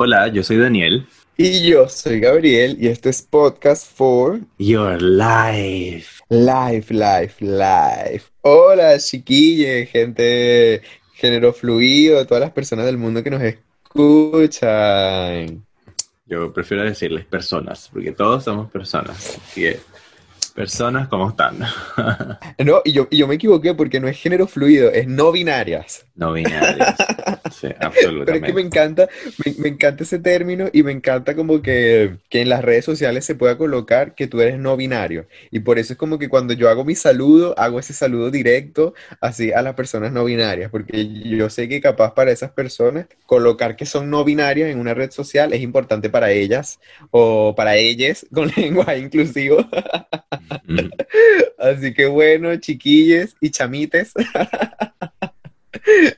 Hola, yo soy Daniel. Y yo soy Gabriel y esto es Podcast for Your Life. Life, Life, Life. Hola, chiquille, gente género fluido, todas las personas del mundo que nos escuchan. Yo prefiero decirles personas, porque todos somos personas. Así que Personas, ¿cómo están? no, y yo, yo me equivoqué porque no es género fluido, es no binarias. No binarias. Sí, absolutamente. Pero es que me encanta, me, encanta ese término y me encanta como que, que, en las redes sociales se pueda colocar que tú eres no binario. Y por eso es como que cuando yo hago mi saludo, hago ese saludo directo así a las personas no binarias, porque yo sé que capaz para esas personas colocar que son no binarias en una red social es importante para ellas o para ellas con lenguaje inclusivo. Así que bueno, chiquilles y chamites,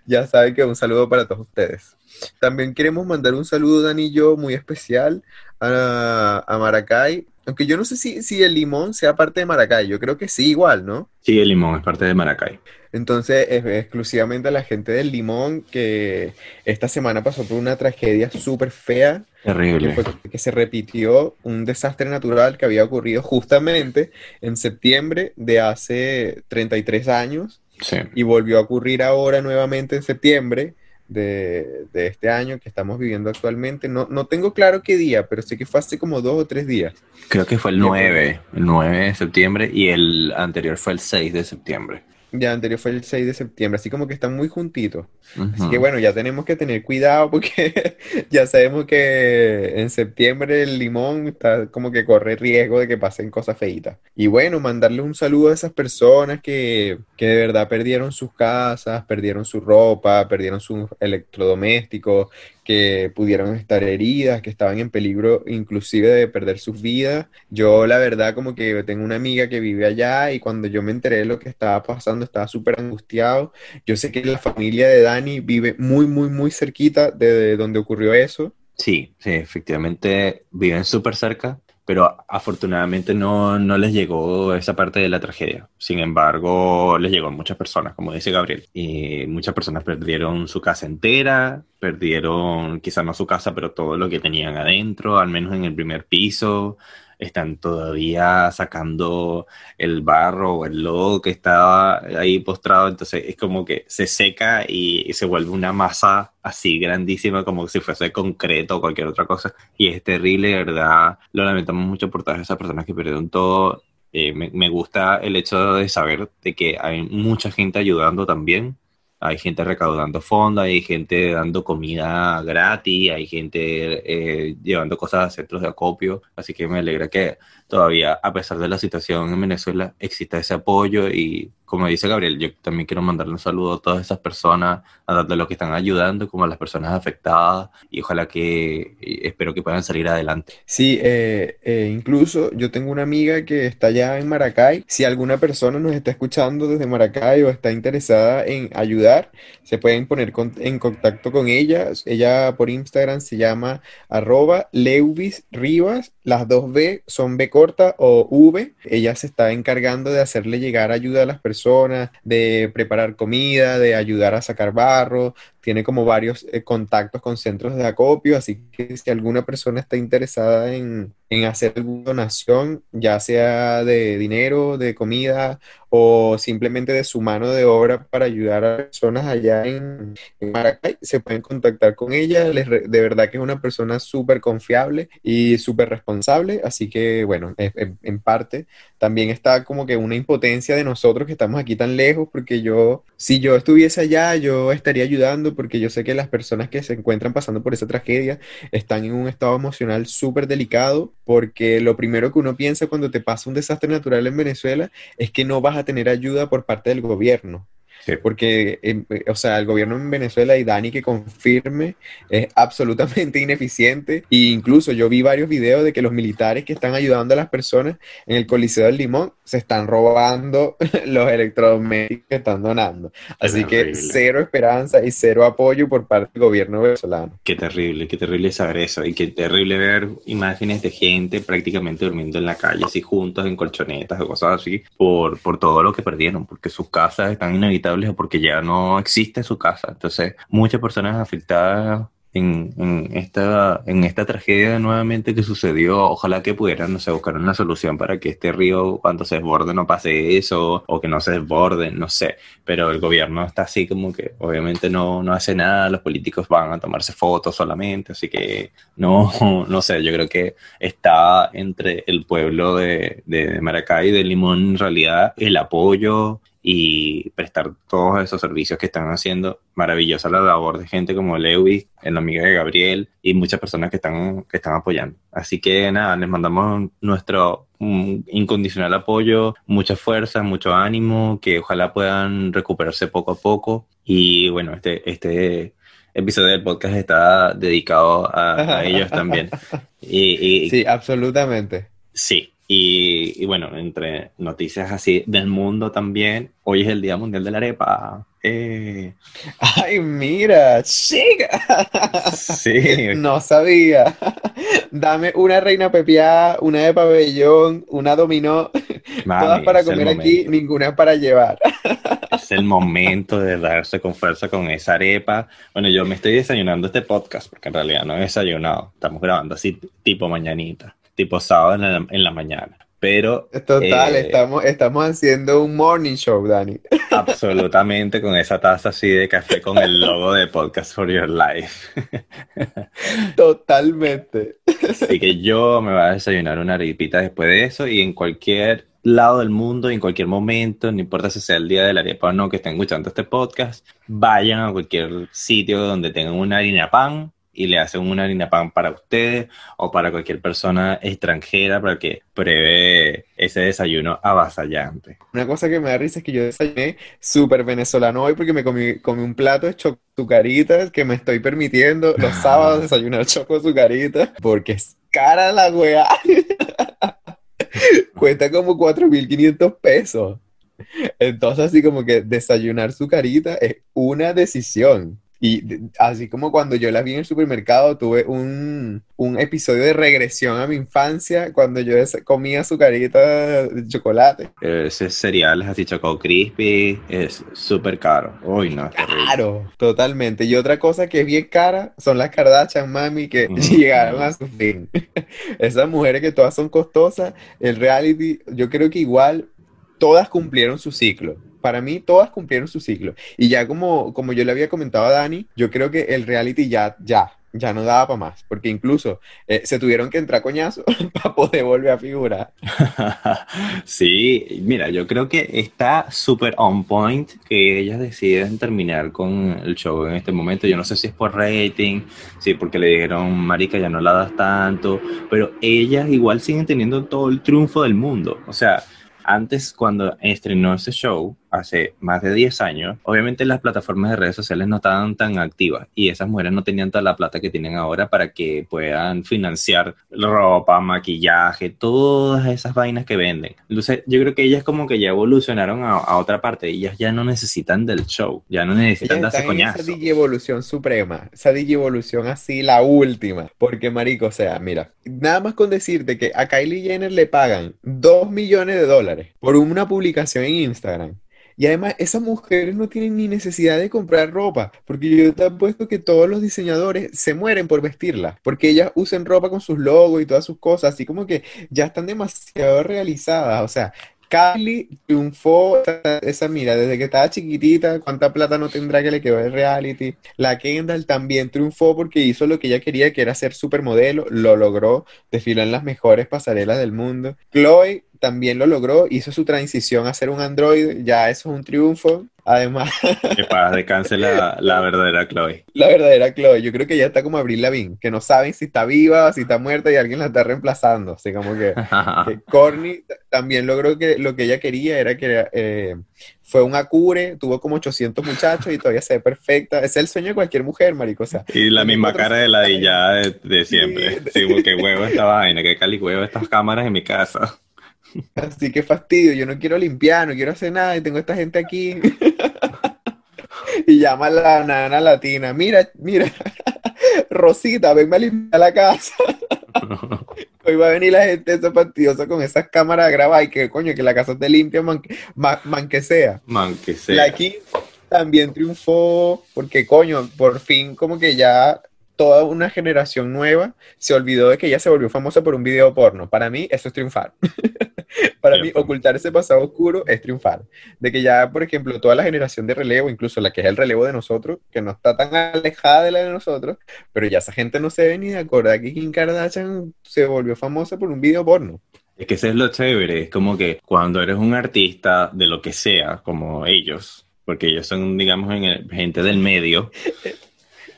ya saben que un saludo para todos ustedes. También queremos mandar un saludo, Dani y yo, muy especial a, Maracay. Aunque yo no sé si, si el limón sea parte de Maracay, yo creo que sí, igual, ¿no? Sí, el limón es parte de Maracay. Entonces, es exclusivamente a la gente del Limón que esta semana pasó por una tragedia súper fea. Terrible. Que, fue, que se repitió un desastre natural que había ocurrido justamente en septiembre de hace 33 años. Sí. Y volvió a ocurrir ahora nuevamente en septiembre de, de, este año que estamos viviendo actualmente. No, no tengo claro qué día, pero sé que fue hace como dos o tres días. Creo que fue el 9, el 9 de septiembre y el anterior fue el 6 de septiembre. Ya anterior fue el 6 de septiembre, así como que están muy juntitos. Así que bueno, ya tenemos que tener cuidado porque ya sabemos que en septiembre el limón está como que corre riesgo de que pasen cosas feitas. Y bueno, mandarle un saludo a esas personas que, que de verdad perdieron sus casas, perdieron su ropa, perdieron sus electrodomésticos, que pudieron estar heridas, que estaban en peligro inclusive de perder sus vidas. Yo la verdad como que tengo una amiga que vive allá y cuando yo me enteré de lo que estaba pasando estaba súper angustiado. Yo sé que la familia de Dani vive muy, muy, muy cerquita de donde ocurrió eso. Sí, sí, efectivamente viven súper cerca pero afortunadamente no, no les llegó esa parte de la tragedia. Sin embargo, les llegó a muchas personas, como dice Gabriel. Y muchas personas perdieron su casa entera, perdieron quizás no su casa, pero todo lo que tenían adentro, al menos en el primer piso están todavía sacando el barro o el lodo que estaba ahí postrado, entonces es como que se seca y, se vuelve una masa así grandísima como si fuese concreto o cualquier otra cosa y es terrible, verdad, lo lamentamos mucho por todas esas personas que perdieron todo. Eh, me, me gusta el hecho de saber de que hay mucha gente ayudando también hay gente recaudando fondos, hay gente dando comida gratis, hay gente eh, llevando cosas a centros de acopio, así que me alegra que todavía, a pesar de la situación en Venezuela, exista ese apoyo y como dice Gabriel, yo también quiero mandarle un saludo a todas esas personas, a los que están ayudando, como a las personas afectadas, y ojalá que, espero que puedan salir adelante. Sí, eh, eh, incluso yo tengo una amiga que está allá en Maracay. Si alguna persona nos está escuchando desde Maracay o está interesada en ayudar, se pueden poner en contacto con ella. Ella por Instagram se llama arroba Leuvis Rivas. Las dos B son B o V. Ella se está encargando de hacerle llegar ayuda a las personas de preparar comida, de ayudar a sacar barro, tiene como varios eh, contactos con centros de acopio, así que si alguna persona está interesada en, en, hacer alguna donación, ya sea de dinero, de comida o simplemente de su mano de obra para ayudar a personas allá en, Maracay, se pueden contactar con ella. de verdad que es una persona súper confiable y súper responsable, así que bueno, en, en parte también está como que una impotencia de nosotros que estamos aquí tan lejos, porque yo, si yo estuviese allá, yo estaría ayudando porque yo sé que las personas que se encuentran pasando por esa tragedia están en un estado emocional súper delicado porque lo primero que uno piensa cuando te pasa un desastre natural en Venezuela es que no vas a tener ayuda por parte del gobierno. Porque, em, o sea, el gobierno en Venezuela y Dani que confirme es absolutamente ineficiente. E incluso yo vi varios videos de que los militares que están ayudando a las personas en el Coliseo del Limón se están robando los electrodomésticos que están donando. Así que cero esperanza y cero apoyo por parte del gobierno venezolano. Qué terrible, qué terrible saber eso. Y qué terrible ver imágenes de gente prácticamente durmiendo en la calle, así juntos en colchonetas o cosas así, por, por todo lo que perdieron, porque sus casas están o porque ya no existe su casa. Entonces, muchas personas afectadas en, en, esta, en esta tragedia nuevamente que sucedió, ojalá que pudieran, no sé, buscar una solución para que este río cuando se desborde no pase eso, o que no se desborde, no sé, pero el gobierno está así como que obviamente no, no hace nada, los políticos van a tomarse fotos solamente, así que no, no sé, yo creo que está entre el pueblo de, de Maracay de Limón en realidad el apoyo y prestar todos esos servicios que están haciendo. Maravillosa la labor de gente como Lewis, la amiga de Gabriel y muchas personas que están, que están apoyando. Así que nada, les mandamos nuestro incondicional apoyo, mucha fuerza, mucho ánimo, que ojalá puedan recuperarse poco a poco. Y bueno, este, este episodio del podcast está dedicado a, ellos también. Y, y, sí, absolutamente. Sí, y, bueno, entre noticias así del mundo también, hoy es el Día Mundial de la Arepa. Eh. Ay, mira, chica. Sí. no sabía. Dame una reina pepiada, una de pabellón, una dominó. todas para comer aquí, ninguna para llevar. Es el momento de darse con fuerza con esa arepa. Bueno, yo me estoy desayunando este podcast porque en realidad no he desayunado. Estamos grabando así tipo mañanita tipo sábado en la, mañana. Pero. Total, eh, estamos, estamos haciendo un morning show, Dani. Absolutamente, con esa taza así de café con el logo de Podcast for Your Life. Totalmente. Así que yo me voy a desayunar una arepita después de eso y en cualquier lado del mundo, en cualquier momento, no importa si sea el día de la arepa o no que estén escuchando este podcast, vayan a cualquier sitio donde tengan una harina pan y le hacen una harina pan para ustedes o para cualquier persona extranjera para que pruebe ese desayuno avasallante. Una cosa que me da risa es que yo desayuné súper venezolano hoy porque me comí, un plato de chocucaritas que me estoy permitiendo los sábados desayunar choco sucaritas porque es cara la weá. Cuesta como 4.500 pesos. Entonces así como que desayunar su carita es una decisión. Y así como cuando yo la vi en el supermercado, tuve un, episodio de regresión a mi infancia cuando yo comía su carita de chocolate. Ese cereal así Choco Crispy es súper caro. Uy, no, Claro, totalmente. Y otra cosa que es bien cara son las Kardashian, mami, que llegaron a su fin. Esas mujeres que todas son costosas, el reality, yo creo que igual todas cumplieron su ciclo para mí todas cumplieron su ciclo. Y ya como, como yo le había comentado a Dani, yo creo que el reality ya, ya, ya no daba para más, porque incluso eh, se tuvieron que entrar coñazos para poder volver a figurar. sí, mira, yo creo que está súper on point que ellas deciden terminar con el show en este momento. Yo no sé si es por rating, sí, porque le dijeron, Marica, ya no la das tanto, pero ellas igual siguen teniendo todo el triunfo del mundo. O sea, antes cuando estrenó ese show, hace más de 10 años, obviamente las plataformas de redes sociales no estaban tan activas y esas mujeres no tenían toda la plata que tienen ahora para que puedan financiar ropa, maquillaje, todas esas vainas que venden. Entonces yo creo que ellas como que ya evolucionaron a, otra parte, ellas ya no necesitan del show, ya no necesitan darse coñazo. Esa evolución suprema, esa evolución así la última, porque marico, o sea, mira, nada más con decirte que a Kylie Jenner le pagan 2 millones de dólares por una publicación en Instagram y además, esas mujeres no tienen ni necesidad de comprar ropa, porque yo te apuesto que todos los diseñadores se mueren por vestirla, porque ellas usan ropa con sus logos y todas sus cosas, así como que ya están demasiado realizadas. O sea, Kylie triunfó, esa mira, desde que estaba chiquitita, cuánta plata no tendrá que le quedó el reality. La Kendall también triunfó porque hizo lo que ella quería, que era ser supermodelo, lo logró, desfiló en las mejores pasarelas del mundo. Chloe también lo logró, hizo su transición a ser un androide, ya eso es un triunfo. Además. Que para descanse la, la, verdadera Chloe. La verdadera Chloe. Yo creo que ya está como Abril Lavigne, que no saben si está viva, si está muerta y alguien la está reemplazando. Así como que, que también logró que lo que ella quería era que eh, fue un acure, tuvo como 800 muchachos y todavía se ve perfecta. Es el sueño de cualquier mujer, marico. y la misma cara de la de de, siempre. Sí, porque huevo esta vaina, que cali huevo estas cámaras en mi casa. Así que fastidio, yo no quiero limpiar, no quiero hacer nada y tengo esta gente aquí. y llama a la nana latina, mira, mira, Rosita, venme a limpiar la casa. Hoy va a venir la gente esa fastidiosa con esas cámaras a grabar y que coño, que la casa esté limpia, man, que sea. Man que sea. La aquí también triunfó porque coño, por fin como que ya toda una generación nueva se olvidó de que ella se volvió famosa por un video porno. Para mí, eso es triunfar. Para mí, ocultar ese pasado oscuro es triunfar. De que ya, por ejemplo, toda la generación de relevo, incluso la que es el relevo de nosotros, que no está tan alejada de la de nosotros, pero ya esa gente no se ve ni de acordar que Kim Kardashian se volvió famosa por un video porno. Es que ese es lo chévere, es como que cuando eres un artista de lo que sea, como ellos, porque ellos son, digamos, gente del medio.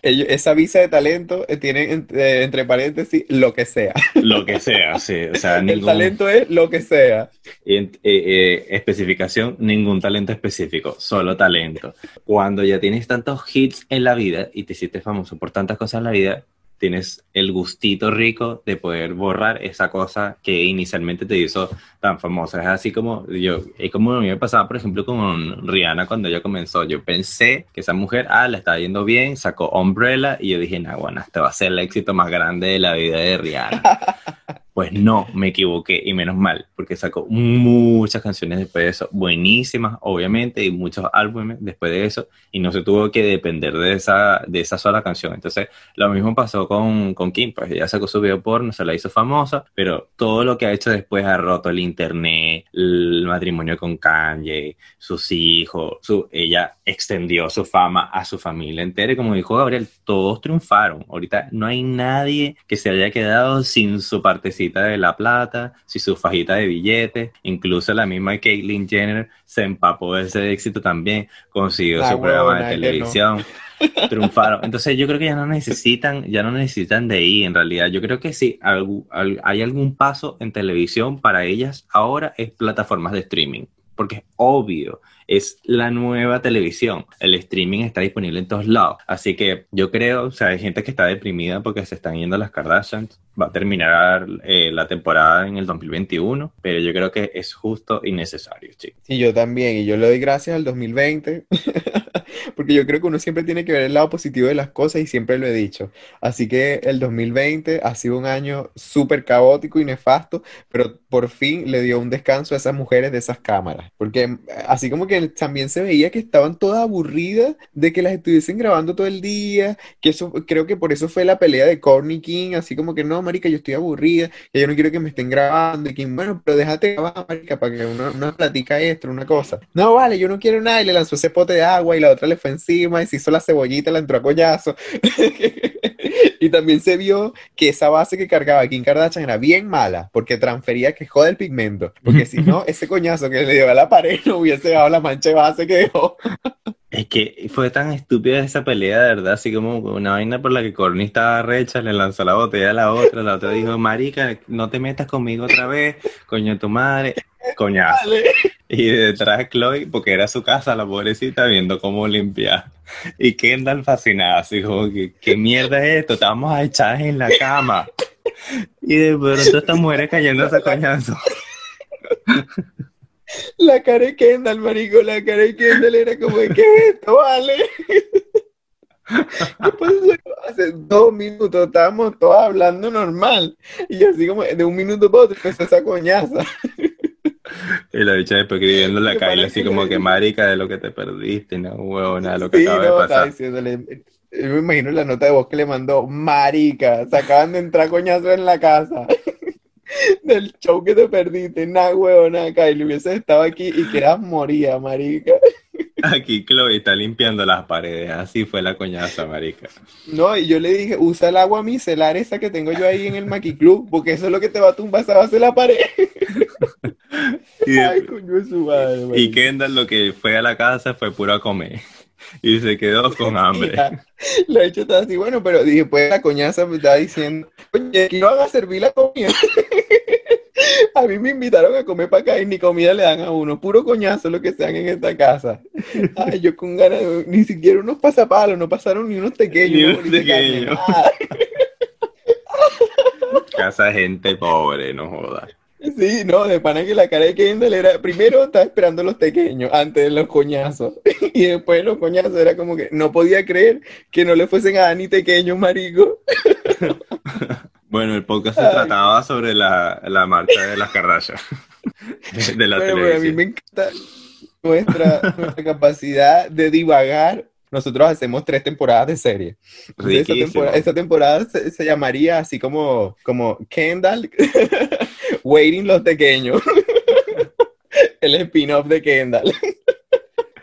esa visa de talento eh, tiene eh, entre paréntesis lo que sea. Lo que sea, sí. O sea, El talento es lo que sea. Eh, especificación, ningún talento específico, solo talento. Cuando ya tienes tantos hits en la vida y te hiciste famoso por tantas cosas en la vida, tienes el gustito rico de poder borrar esa cosa que inicialmente te hizo tan famosa. Es así como yo, es como a mí me pasaba, por ejemplo, con Rihanna cuando ella comenzó. Yo pensé que esa mujer, ah, le estaba yendo bien, sacó Umbrella y yo dije, nah, bueno, este va a ser el éxito más grande de la vida de Rihanna. Pues no, me equivoqué y menos mal, porque sacó muchas canciones después de eso, buenísimas, obviamente, y muchos álbumes después de eso, y no se tuvo que depender de esa, de esa sola canción. Entonces, lo mismo pasó con, con Kim, pues ella sacó su video porno, se la hizo famosa, pero todo lo que ha hecho después ha roto el internet, el matrimonio con Kanye, sus hijos, su, ella extendió su fama a su familia entera, y como dijo Gabriel, todos triunfaron. Ahorita no hay nadie que se haya quedado sin su participación de la plata, si su fajita de billetes, incluso la misma Caitlyn Jenner se empapó de ese éxito también, consiguió su programa de televisión. triunfaron. Entonces yo creo que ya no necesitan, ya no necesitan de ahí en realidad. Yo creo que sí, hay algún paso en televisión para ellas ahora es plataformas de streaming porque es obvio, es la nueva televisión. El streaming está disponible en todos lados. Así que yo creo, o sea, hay gente que está deprimida porque se están yendo las Kardashians. Va a terminar eh, la temporada en el 2021, pero yo creo que es justo y necesario, chicos. Sí, yo también, y yo le doy gracias al 2020, porque yo creo que uno siempre tiene que ver el lado positivo de las cosas y siempre lo he dicho. Así que el 2020 ha sido un año súper caótico y nefasto, pero por fin le dio un descanso a esas mujeres de esas cámaras, porque eh, así como que también se veía que estaban todas aburridas de que las estuviesen grabando todo el día, que eso creo que por eso fue la pelea de Courtney King, así como que no, marica, yo estoy aburrida, que yo no quiero que me estén grabando, y King, bueno, pero déjate grabar, marica, para que una, una platica extra, una cosa. No, vale, yo no quiero nada, y le lanzó ese pote de agua, y la otra le fue encima, y se hizo la cebollita, la entró a collazo. y también se vio que esa base que cargaba Kim Kardashian era bien mala, porque transfería que jode el pigmento, porque si no, ese coñazo que le dio a la pared no hubiese dado la mancha base que dejó. Es que fue tan estúpida esa pelea, de verdad, así como una vaina por la que Corny estaba recha, le lanzó la botella a la otra, la otra dijo, marica, no te metas conmigo otra vez, coño tu madre, coñazo. Y detrás Chloe, porque era su casa, la pobrecita, viendo cómo limpiar. Y Kendall fascinada, así como, ¿qué, mierda es esto? Estamos echadas en la cama. Y de pronto esta mujeres cayendo a coñazo. La cara de Kendall, marico, la cara de Kendall era como, ¿qué es esto, vale? Hace dos minutos estábamos todos hablando normal. Y así como de un minuto para otro empezó esa coñaza. Y la bicha después escribiendo la Kyla así como que marica de lo que te perdiste, no huevo, nada, lo que acaba de pasar. Diciéndole, me imagino la nota de voz que le mandó, marica, se acaban de entrar coñazos en la casa. del show que te perdiste, nada, huevón, acá, y le hubiese estado aquí y que eras moría, marica. Aquí Chloe está limpiando las paredes, así fue la coñaza, marica. No, y yo le dije, usa el agua micelar esa que tengo yo ahí en el Maki Club, porque eso es lo que te va a tumbar esa base de la pared. y, Ay, coño, su madre, y Kendall lo que fue a la casa fue puro a comer y se quedó con hambre. La hecho estaba así, bueno, pero dije, pues la coñaza me estaba diciendo, oye, aquí no van a servir la comida. a mí me invitaron a comer para acá y ni comida le dan a uno, puro coñazo lo que sean en esta casa. Ay, yo con ganas, ni siquiera unos pasapalos, no pasaron ni unos pequeños. Ni unos Casa gente pobre, no jodas. Sí, no, de pana que la cara de Kendall era, primero estaba esperando los pequeños antes de los coñazos, y después los coñazos era como que no podía creer que no le fuesen a Dani pequeño, marico. Bueno, el podcast se trataba sobre la, la marcha de las Kardashian, de, la televisión. a mí me encanta nuestra, nuestra capacidad de divagar nosotros hacemos tres temporadas de serie. Esta temporada, esta temporada se, llamaría así como, como Kendall Waiting los Pequeños. El spin-off de Kendall.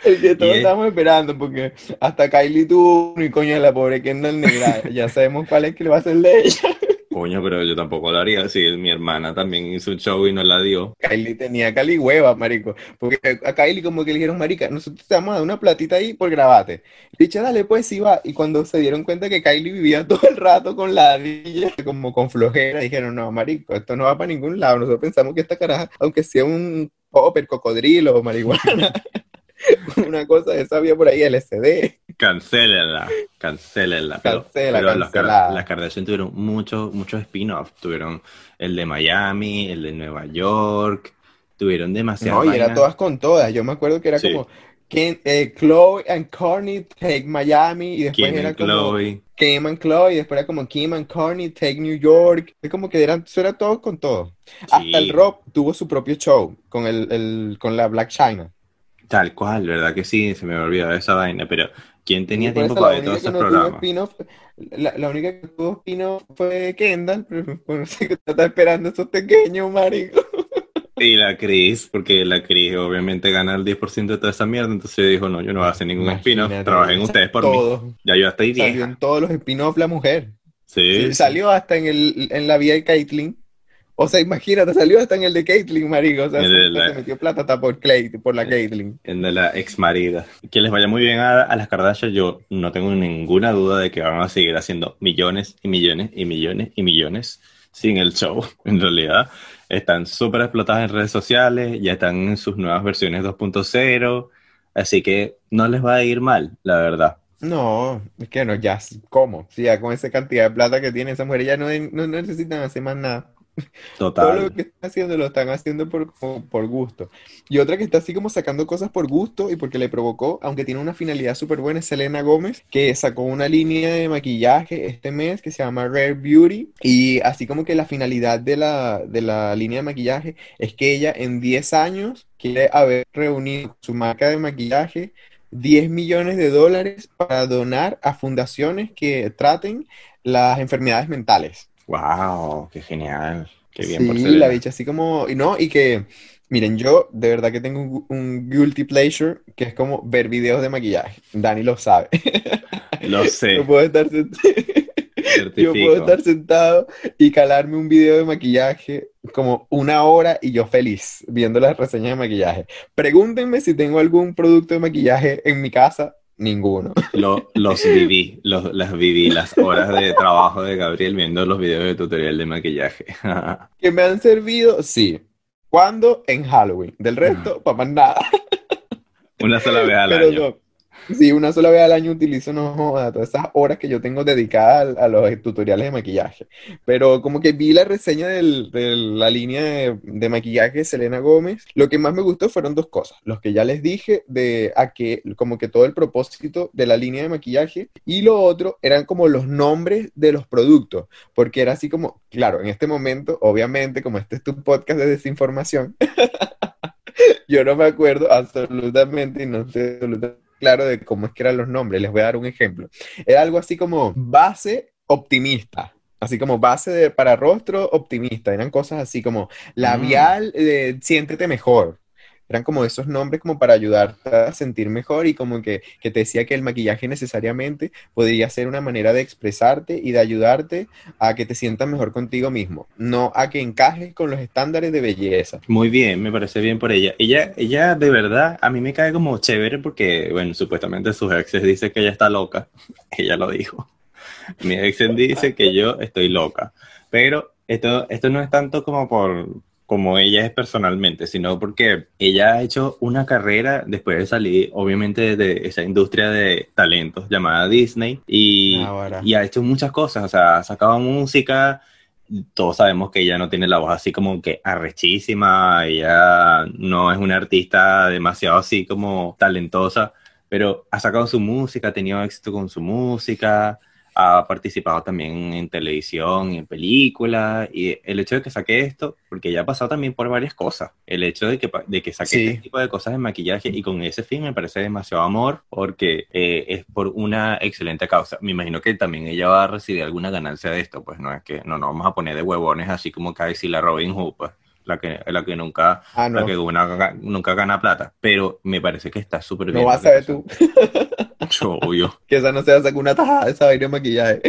El que todos estamos esperando, porque hasta Kylie tuvo y coño la pobre Kendall negra. Ya sabemos cuál es que le va a hacer de ella. Coño, pero yo tampoco lo haría si mi hermana también hizo un show y no la dio. Kylie tenía Cali hueva, marico. Porque a Kylie como que le dijeron, marica, nosotros te vamos a dar una platita ahí por grabate. Dicha, dale, pues sí va. Y cuando se dieron cuenta que Kylie vivía todo el rato con la ladilla, como con flojera, dijeron, no, marico, esto no va para ningún lado. Nosotros pensamos que esta caraja, aunque sea un popper, cocodrilo o marihuana, una cosa de esa había por ahí, LSD. Cancélenla, cancélenla. Cancela, pero las, las Kardashian tuvieron muchos muchos spin-offs. Tuvieron el de Miami, el de Nueva York. Tuvieron demasiadas. No, y eran todas con todas. Yo me acuerdo que era como eh, Chloe and Courtney take Miami. Y después era como Chloe. Kim and Chloe. Y después era como Kim and Courtney take New York. Es como que eran, eso era todo con todo. Hasta el rock tuvo su propio show con, el, el, con la Black China. Tal cual, ¿verdad que sí? Se me olvidó esa vaina, pero ¿quién tenía tiempo para ver todos esos programas? La, la, única que tuvo spin fue Kendall, pero no sé qué está esperando esos pequeños, marico. Y la Cris, porque la Cris obviamente gana el 10% de toda esa mierda, entonces dijo, no, yo no voy a hacer ningún spin-off, trabajen ustedes por mí. Ya yo hasta ahí Salió en todos los spin-off la mujer. Sí, Salió hasta en, el, en la vida de Caitlyn. O sea, imagínate, salió hasta en el de Caitlyn, marico. O sea, se, metió plata hasta por, Clay, por la Caitlyn. En de la ex marida. Que les vaya muy bien a, las Kardashian. Yo no tengo ninguna duda de que van a seguir haciendo millones y millones y millones y millones sin el show. En realidad, están súper explotadas en redes sociales, ya están en sus nuevas versiones 2.0. Así que no les va a ir mal, la verdad. No, es que no, ya, ¿cómo? Si ya con esa cantidad de plata que tiene esa mujer, ya no, no necesitan hacer más nada. Total. Todo lo que están haciendo lo están haciendo por, por gusto. Y otra que está así como sacando cosas por gusto y porque le provocó, aunque tiene una finalidad súper buena, es Selena Gómez, que sacó una línea de maquillaje este mes que se llama Rare Beauty. Y así como que la finalidad de la, de la línea de maquillaje es que ella en 10 años quiere haber reunido su marca de maquillaje 10 millones de dólares para donar a fundaciones que traten las enfermedades mentales. Wow, qué genial. Qué bien sí, la bicha así como, y no, y que, miren, yo de verdad que tengo un, guilty pleasure que es como ver videos de maquillaje. Dani lo sabe. Lo sé. Yo puedo estar, yo puedo estar sentado y calarme un video de maquillaje como una hora y yo feliz viendo las reseñas de maquillaje. Pregúntenme si tengo algún producto de maquillaje en mi casa Ninguno. los viví, los, las viví, las horas de trabajo de Gabriel viendo los videos de tutorial de maquillaje. ¿Que me han servido? Sí. ¿Cuándo? En Halloween. Del resto, para nada. Una sola vez al año. Sí, una sola vez al año utilizo, no todas esas horas que yo tengo dedicadas a, los tutoriales de maquillaje. Pero como que vi la reseña de la línea de, maquillaje de Selena Gómez, lo que más me gustó fueron dos cosas. Los que ya les dije de a que, como que todo el propósito de la línea de maquillaje, y lo otro eran como los nombres de los productos, porque era así como, claro, en este momento, obviamente, como este es tu podcast de desinformación, yo no me acuerdo absolutamente y no sé absolutamente claro de cómo es que eran los nombres. Les voy a dar un ejemplo. Era algo así como base optimista. Así como base de, para rostro optimista. Eran cosas así como labial, mm. siéntete mejor eran como esos nombres como para ayudarte a sentir mejor y como que, te decía que el maquillaje necesariamente podría ser una manera de expresarte y de ayudarte a que te sientas mejor contigo mismo, no a que encajes con los estándares de belleza. Muy bien, me parece bien por ella. Ella, ella de verdad, a mí me cae como chévere porque, bueno, supuestamente sus exes dicen que ella está loca, ella lo dijo. Mi ex dice que yo estoy loca, pero esto, esto no es tanto como por, como ella es personalmente, sino porque ella ha hecho una carrera después de salir, obviamente, de esa industria de talentos llamada Disney y, y ha hecho muchas cosas, o sea, ha sacado música, todos sabemos que ella no tiene la voz así como que arrechísima, ella no es una artista demasiado así como talentosa, pero ha sacado su música, ha tenido éxito con su música, ha participado también en televisión y en películas. Y el hecho de que saque esto, porque ya ha pasado también por varias cosas, el hecho de que, de que saque este tipo de cosas de maquillaje y con ese fin me parece demasiado amor, porque eh, es por una excelente causa. Me imagino que también ella va a recibir alguna ganancia de esto, pues no es que no nos vamos a poner de huevones así como si la Robin Hood, pues la que, la que nunca, Ah, no. la que una- nunca gana plata, pero me parece que está súper bien. No vas a ver tú. pasó. Obvio. Que esa no se va a sacar una tajada de esa vaina de maquillaje.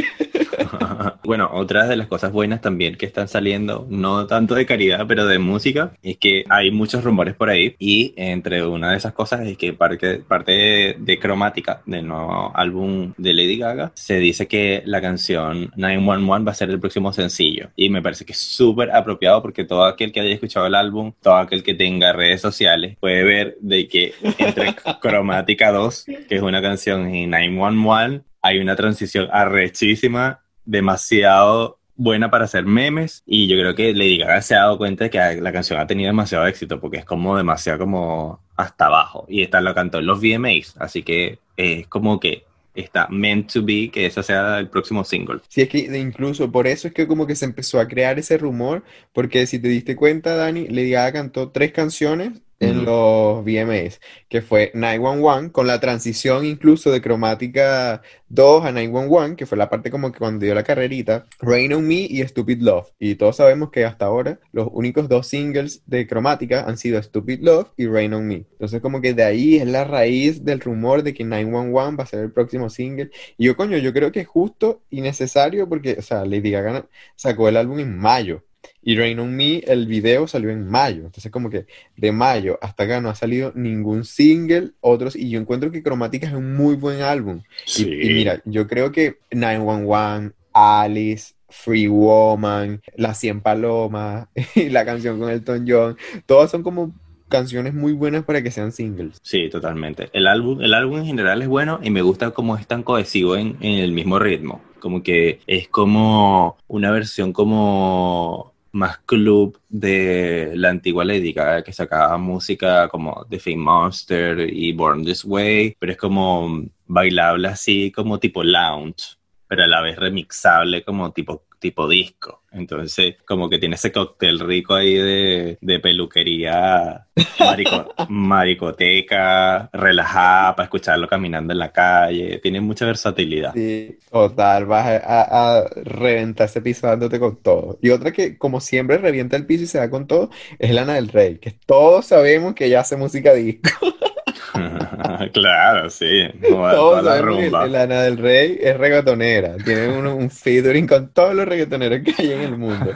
Bueno, otra de las cosas buenas también que están saliendo, no tanto de caridad, pero de música, es que hay muchos rumores por ahí y entre una de esas cosas es que parte, parte de, de Cromática, del nuevo álbum de Lady Gaga, se dice que la canción 911 va a ser el próximo sencillo. Y me parece que es súper apropiado porque todo aquel que haya escuchado el álbum, todo aquel que tenga redes sociales puede ver de que entre Cromática 2, que es una canción, y 911 hay una transición arrechísima demasiado buena para hacer memes y yo creo que Lady Gaga se ha dado cuenta de que la canción ha tenido demasiado éxito porque es como demasiado como hasta abajo y esta lo cantó en los VMAs así que es como que está meant to be que ese sea el próximo single. Sí, es que incluso por eso es que como que se empezó a crear ese rumor, porque si te diste cuenta, Dani, Lady Gaga cantó tres canciones en los VMAs, que fue 911, con la transición incluso de Cromática 2 a 911, que fue la parte como que cuando dio la carrerita, Rain on Me y Stupid Love. Y todos sabemos que hasta ahora los únicos dos singles de Cromática han sido Stupid Love y Rain on Me. Entonces como que de ahí es la raíz del rumor de que 911 va a ser el próximo single. Y yo, coño, yo creo que es justo y necesario porque, o sea, Lady Gaga sacó el álbum en mayo y Rain on Me, el video salió en mayo. Entonces, como que de mayo hasta acá no ha salido ningún single, otros, y yo encuentro que Cromática es un muy buen álbum. Y, y mira, yo creo que 911, Alice, Free Woman, La Cien Palomas, y la canción con Elton John, todas son como canciones muy buenas para que sean singles. Sí, totalmente. El álbum, el álbum en general es bueno y me gusta cómo es tan cohesivo en, en el mismo ritmo. Como que es como una versión como más club de la antigua Lady Gaga que sacaba música como The Fame Monster y Born This Way, pero es como bailable así como tipo lounge, pero a la vez remixable como tipo tipo disco. Entonces, como que tiene ese cóctel rico ahí de, de peluquería, marico- maricoteca, relajada para escucharlo caminando en la calle. Tiene mucha versatilidad. Sí, total, vas a, a- a reventar ese piso dándote con todo. Y otra que, como siempre, revienta el piso y se da con todo, es Lana del Rey, que todos sabemos que ella hace música disco. claro, sí. Toda, Todos toda la rumba. Lana del Rey es reggaetonera. Tiene un, un featuring con todos los reggaetoneros que hay en el mundo.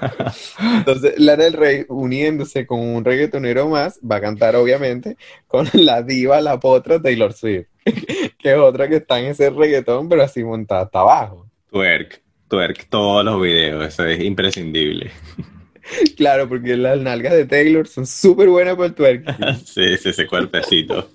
Entonces, Lana del Rey, uniéndose con un reggaetonero más, va a cantar, obviamente, con la diva, la potra Taylor Swift, que es otra que está en ese reggaetón, pero así montada hasta abajo. Twerk, twerk, todos los videos. Eso es imprescindible. Claro, porque las nalgas de Taylor son súper buenas para el twerk. Sí, sí, ese cuerpecito.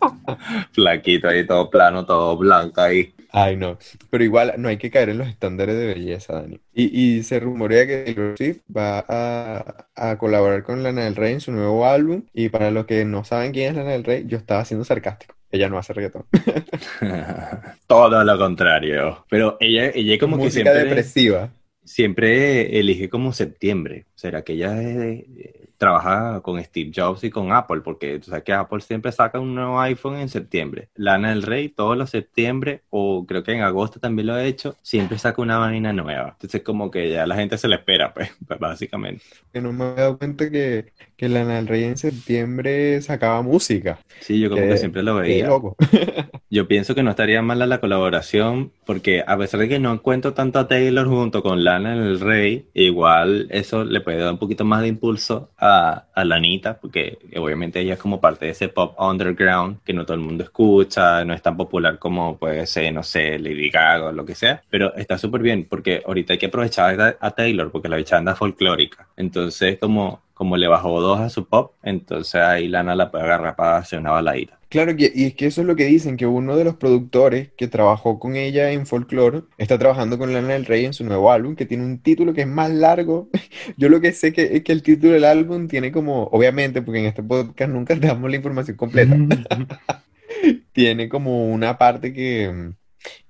Flaquito ahí, todo plano, todo blanco ahí. Ay, no. Pero igual no hay que caer en los estándares de belleza, Dani. Y, y se rumorea que Taylor Swift va a, a colaborar con Lana del Rey en su nuevo álbum. Y para los que no saben quién es Lana del Rey, yo estaba siendo sarcástico. Ella no hace reggaetón. Todo lo contrario. Pero ella, ella como que siempre, depresiva. siempre elige como septiembre. ¿Será que ella eh, trabaja con Steve Jobs y con Apple? Porque tú sabes que Apple siempre saca un nuevo iPhone en septiembre. Lana del Rey, todos los septiembre, o creo que en agosto también lo ha hecho, siempre saca una vaina nueva. Entonces como que ya la gente se la espera, pues, pues, básicamente. Que no me había dado cuenta que, que Lana del Rey en septiembre sacaba música. Sí, yo como que siempre lo veía. loco. Yo pienso que no estaría mala la colaboración, porque a pesar de que no encuentro tanto a Taylor junto con Lana del Rey, igual eso le puede dar un poquito más de impulso a, a Lanita, porque obviamente ella es como parte de ese pop underground que no todo el mundo escucha, no es tan popular como puede ser, no sé, Lady Gaga o lo que sea, pero está súper bien, porque ahorita hay que aprovechar a, Taylor, porque la bicha anda folclórica, entonces como, como le bajó dos a su pop, entonces ahí Lana la puede agarrar para hacer una baladita. Claro, que- y es que eso es lo que dicen, que uno de los productores que trabajó con ella en Folklore está trabajando con Lana del Rey en su nuevo álbum, que tiene un título que es más largo. Yo lo que sé que, es que el título del álbum tiene como, obviamente, porque en este podcast nunca damos la información completa, tiene como una parte que,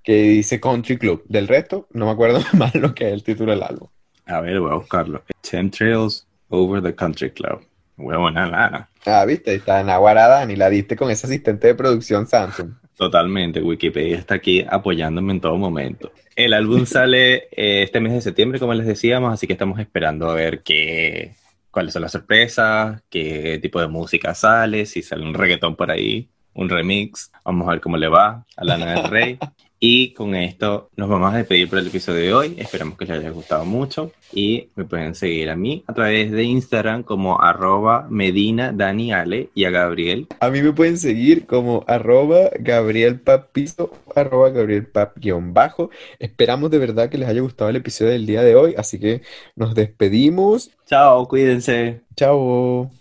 que dice Country Club. Del resto, no me acuerdo más lo que es el título del álbum. A ver, voy a buscarlo. Chemtrails Over the Country Club. Huevona lana. Ah, viste, está en Aguarada ni la diste con ese asistente de producción Samsung. Totalmente, Wikipedia está aquí apoyándome en todo momento. El álbum sale eh, este mes de septiembre, como les decíamos, así que estamos esperando a ver qué, cuáles son las sorpresas, qué tipo de música sale, si sale un reggaetón por ahí, un remix. Vamos a ver cómo le va a Lana del Rey. Y con esto nos vamos a despedir por el episodio de hoy. Esperamos que les haya gustado mucho. Y me pueden seguir a mí a través de Instagram como arroba Medina Daniale y a Gabriel. A mí me pueden seguir como arroba Gabriel Papizo, arroba Gabriel Pap guion bajo. Esperamos de verdad que les haya gustado el episodio del día de hoy. Así que nos despedimos. Chao, cuídense. Chao.